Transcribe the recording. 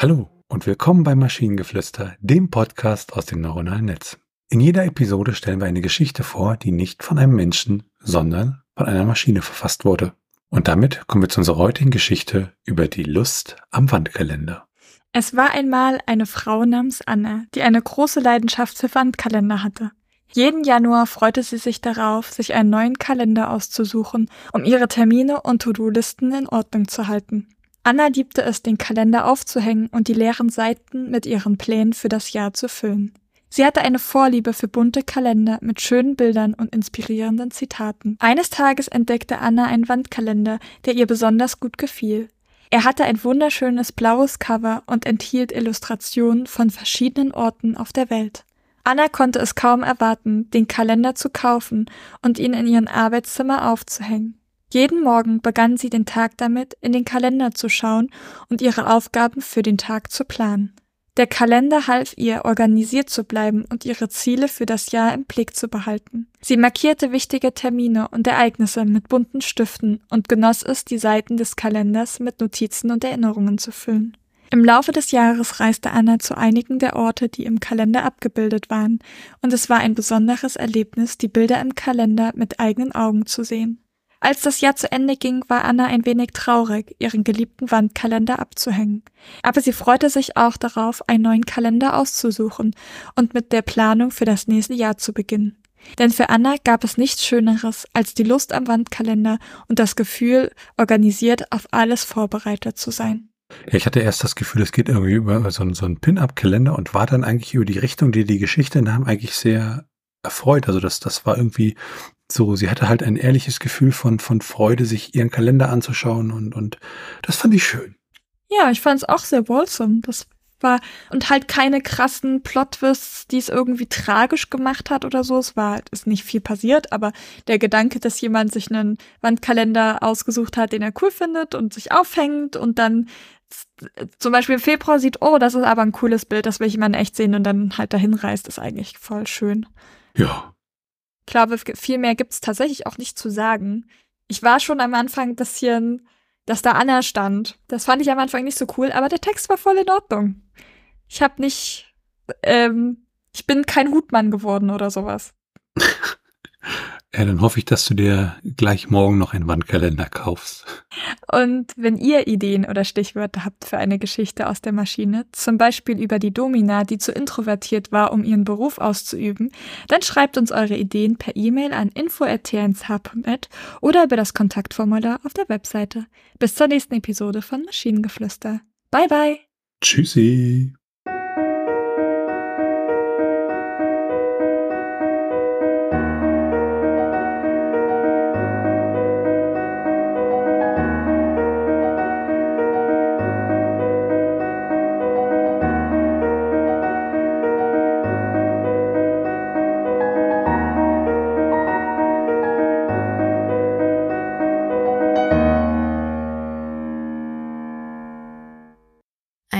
Hallo und willkommen bei Maschinengeflüster, dem Podcast aus dem neuronalen Netz. In jeder Episode stellen wir eine Geschichte vor, die nicht von einem Menschen, sondern von einer Maschine verfasst wurde. Und damit kommen wir zu unserer heutigen Geschichte über die Lust am Wandkalender. Es war einmal eine Frau namens Anna, die eine große Leidenschaft für Wandkalender hatte. Jeden Januar freute sie sich darauf, sich einen neuen Kalender auszusuchen, um ihre Termine und To-Do-Listen in Ordnung zu halten. Anna liebte es, den Kalender aufzuhängen und die leeren Seiten mit ihren Plänen für das Jahr zu füllen. Sie hatte eine Vorliebe für bunte Kalender mit schönen Bildern und inspirierenden Zitaten. Eines Tages entdeckte Anna einen Wandkalender, der ihr besonders gut gefiel. Er hatte ein wunderschönes blaues Cover und enthielt Illustrationen von verschiedenen Orten auf der Welt. Anna konnte es kaum erwarten, den Kalender zu kaufen und ihn in ihrem Arbeitszimmer aufzuhängen. Jeden Morgen begann sie den Tag damit, in den Kalender zu schauen und ihre Aufgaben für den Tag zu planen. Der Kalender half ihr, organisiert zu bleiben und ihre Ziele für das Jahr im Blick zu behalten. Sie markierte wichtige Termine und Ereignisse mit bunten Stiften und genoss es, die Seiten des Kalenders mit Notizen und Erinnerungen zu füllen. Im Laufe des Jahres reiste Anna zu einigen der Orte, die im Kalender abgebildet waren, und es war ein besonderes Erlebnis, die Bilder im Kalender mit eigenen Augen zu sehen. Als das Jahr zu Ende ging, war Anna ein wenig traurig, ihren geliebten Wandkalender abzuhängen. Aber sie freute sich auch darauf, einen neuen Kalender auszusuchen und mit der Planung für das nächste Jahr zu beginnen. Denn für Anna gab es nichts Schöneres als die Lust am Wandkalender und das Gefühl, organisiert auf alles vorbereitet zu sein. Ich hatte erst das Gefühl, es geht irgendwie über so, so einen Pin-Up-Kalender und war dann eigentlich über die Richtung, die die Geschichte nahm, eigentlich sehr erfreut. Also das, das war irgendwie so, sie hatte halt ein ehrliches Gefühl von, von Freude, sich ihren Kalender anzuschauen und, und das fand ich schön. Ja, ich fand es auch sehr wholesome. Das war, und halt keine krassen Plotwists, die es irgendwie tragisch gemacht hat oder so. Es war halt, ist nicht viel passiert, aber der Gedanke, dass jemand sich einen Wandkalender ausgesucht hat, den er cool findet und sich aufhängt und dann zum Beispiel im Februar sieht, oh, das ist aber ein cooles Bild, das will ich mal echt sehen und dann halt dahin reist, ist eigentlich voll schön. Ja. Ich glaube, viel mehr gibt es tatsächlich auch nicht zu sagen. Ich war schon am Anfang ein bisschen, dass da Anna stand. Das fand ich am Anfang nicht so cool, aber der Text war voll in Ordnung. Ich hab nicht, ähm, ich bin kein Hutmann geworden oder sowas. Ja, dann hoffe ich, dass du dir gleich morgen noch einen Wandkalender kaufst. Und wenn ihr Ideen oder Stichwörter habt für eine Geschichte aus der Maschine, zum Beispiel über die Domina, die zu introvertiert war, um ihren Beruf auszuüben, dann schreibt uns eure Ideen per E-Mail an info.tnsh.net oder über das Kontaktformular auf der Webseite. Bis zur nächsten Episode von Maschinengeflüster. Bye bye. Tschüssi.